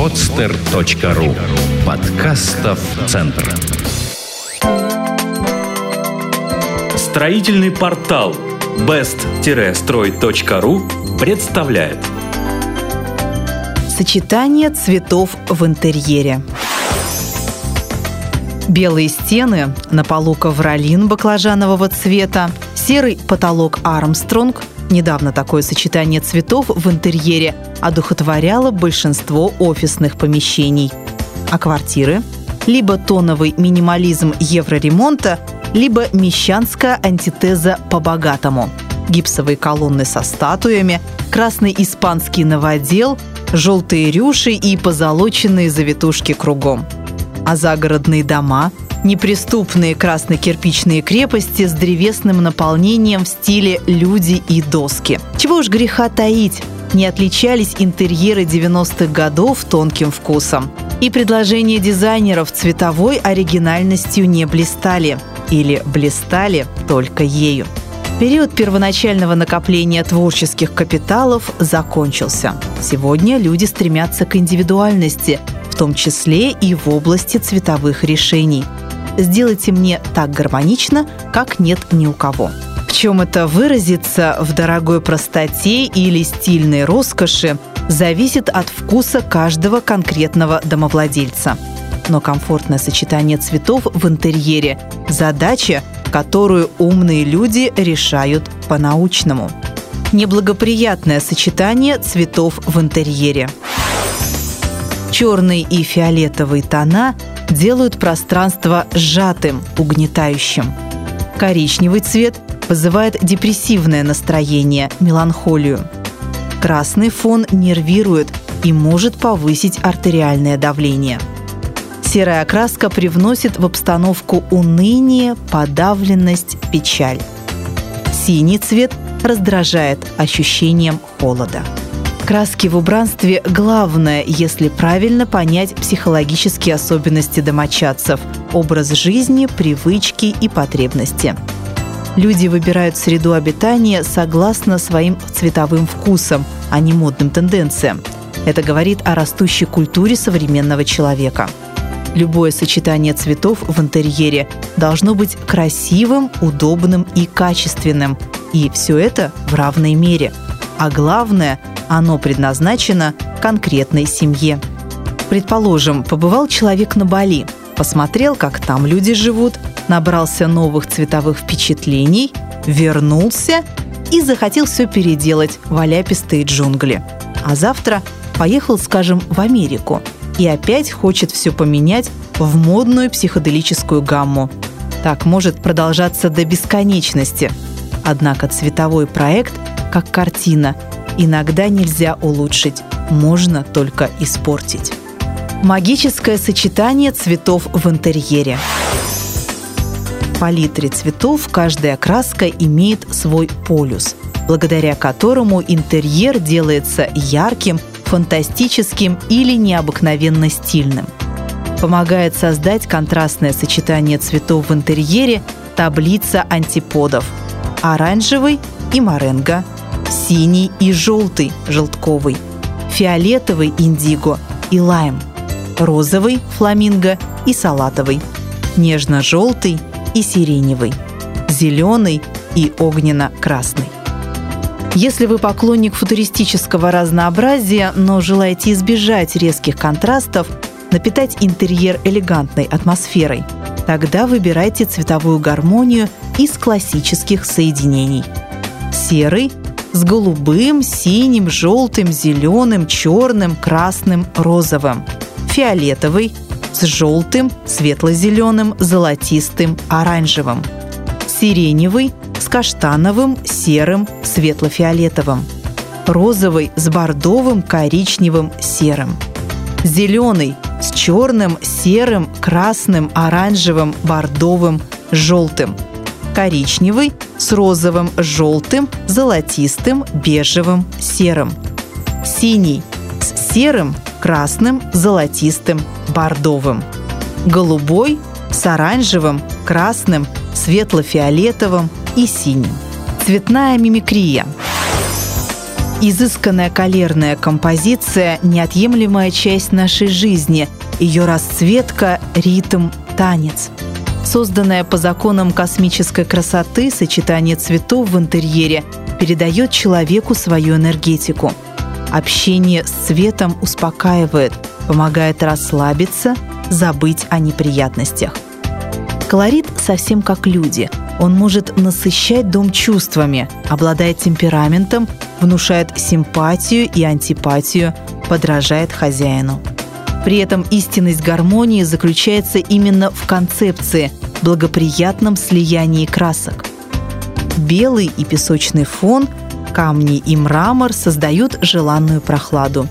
podster.ru Подкастов Центр. Строительный портал best-строй.ру представляет. Сочетание цветов в интерьере. Белые стены, на полу ковролин баклажанового цвета, серый потолок Армстронг – Недавно такое сочетание цветов в интерьере одухотворяло большинство офисных помещений. А квартиры? Либо тоновый минимализм евроремонта, либо мещанская антитеза по-богатому. Гипсовые колонны со статуями, красный испанский новодел, желтые рюши и позолоченные завитушки кругом. А загородные дома – неприступные красно-кирпичные крепости с древесным наполнением в стиле «люди и доски». Чего уж греха таить, не отличались интерьеры 90-х годов тонким вкусом. И предложения дизайнеров цветовой оригинальностью не блистали. Или блистали только ею. Период первоначального накопления творческих капиталов закончился. Сегодня люди стремятся к индивидуальности, в том числе и в области цветовых решений – сделайте мне так гармонично, как нет ни у кого. В чем это выразится в дорогой простоте или стильной роскоши, зависит от вкуса каждого конкретного домовладельца. Но комфортное сочетание цветов в интерьере – задача, которую умные люди решают по-научному. Неблагоприятное сочетание цветов в интерьере. Черный и фиолетовый тона делают пространство сжатым, угнетающим. Коричневый цвет вызывает депрессивное настроение, меланхолию. Красный фон нервирует и может повысить артериальное давление. Серая окраска привносит в обстановку уныние, подавленность, печаль. Синий цвет раздражает ощущением холода. Краски в убранстве главное, если правильно понять психологические особенности домочадцев, образ жизни, привычки и потребности. Люди выбирают среду обитания согласно своим цветовым вкусам, а не модным тенденциям. Это говорит о растущей культуре современного человека. Любое сочетание цветов в интерьере должно быть красивым, удобным и качественным. И все это в равной мере. А главное – оно предназначено конкретной семье. Предположим, побывал человек на Бали, посмотрел, как там люди живут, набрался новых цветовых впечатлений, вернулся и захотел все переделать в аляпистые джунгли. А завтра поехал, скажем, в Америку и опять хочет все поменять в модную психоделическую гамму. Так может продолжаться до бесконечности. Однако цветовой проект, как картина, иногда нельзя улучшить, можно только испортить. Магическое сочетание цветов в интерьере. В палитре цветов каждая краска имеет свой полюс, благодаря которому интерьер делается ярким, фантастическим или необыкновенно стильным. Помогает создать контрастное сочетание цветов в интерьере таблица антиподов – оранжевый и моренго – синий и желтый – желтковый, фиолетовый – индиго и лайм, розовый – фламинго и салатовый, нежно-желтый и сиреневый, зеленый и огненно-красный. Если вы поклонник футуристического разнообразия, но желаете избежать резких контрастов, напитать интерьер элегантной атмосферой, тогда выбирайте цветовую гармонию из классических соединений. Серый с голубым, синим, желтым, зеленым, черным, красным, розовым. Фиолетовый с желтым, светло-зеленым, золотистым, оранжевым. Сиреневый с каштановым, серым, светло-фиолетовым. Розовый с бордовым, коричневым, серым. Зеленый с черным, серым, красным, оранжевым, бордовым, желтым. Коричневый с розовым, желтым, золотистым, бежевым, серым. Синий с серым, красным, золотистым, бордовым. Голубой с оранжевым, красным, светло-фиолетовым и синим. Цветная мимикрия. Изысканная калерная композиция – неотъемлемая часть нашей жизни. Ее расцветка – ритм, танец. Созданное по законам космической красоты сочетание цветов в интерьере передает человеку свою энергетику. Общение с цветом успокаивает, помогает расслабиться, забыть о неприятностях. Колорит совсем как люди. Он может насыщать дом чувствами, обладает темпераментом внушает симпатию и антипатию, подражает хозяину. При этом истинность гармонии заключается именно в концепции, благоприятном слиянии красок. Белый и песочный фон, камни и мрамор создают желанную прохладу.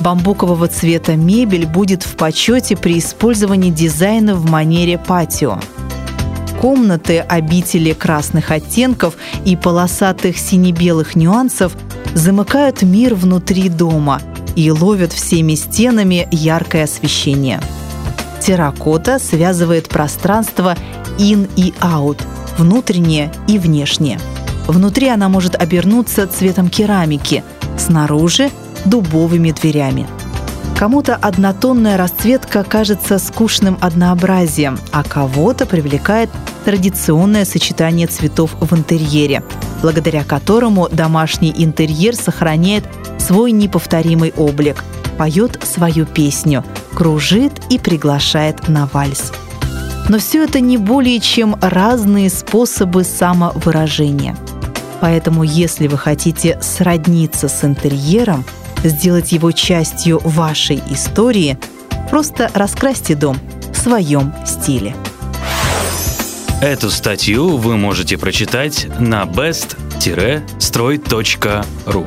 Бамбукового цвета мебель будет в почете при использовании дизайна в манере патио – комнаты обители красных оттенков и полосатых сине-белых нюансов замыкают мир внутри дома и ловят всеми стенами яркое освещение. Терракота связывает пространство in и out, внутреннее и внешнее. Внутри она может обернуться цветом керамики, снаружи – дубовыми дверями – Кому-то однотонная расцветка кажется скучным однообразием, а кого-то привлекает традиционное сочетание цветов в интерьере, благодаря которому домашний интерьер сохраняет свой неповторимый облик, поет свою песню, кружит и приглашает на вальс. Но все это не более чем разные способы самовыражения. Поэтому, если вы хотите сродниться с интерьером – сделать его частью вашей истории, просто раскрасьте дом в своем стиле. Эту статью вы можете прочитать на best-строй.ру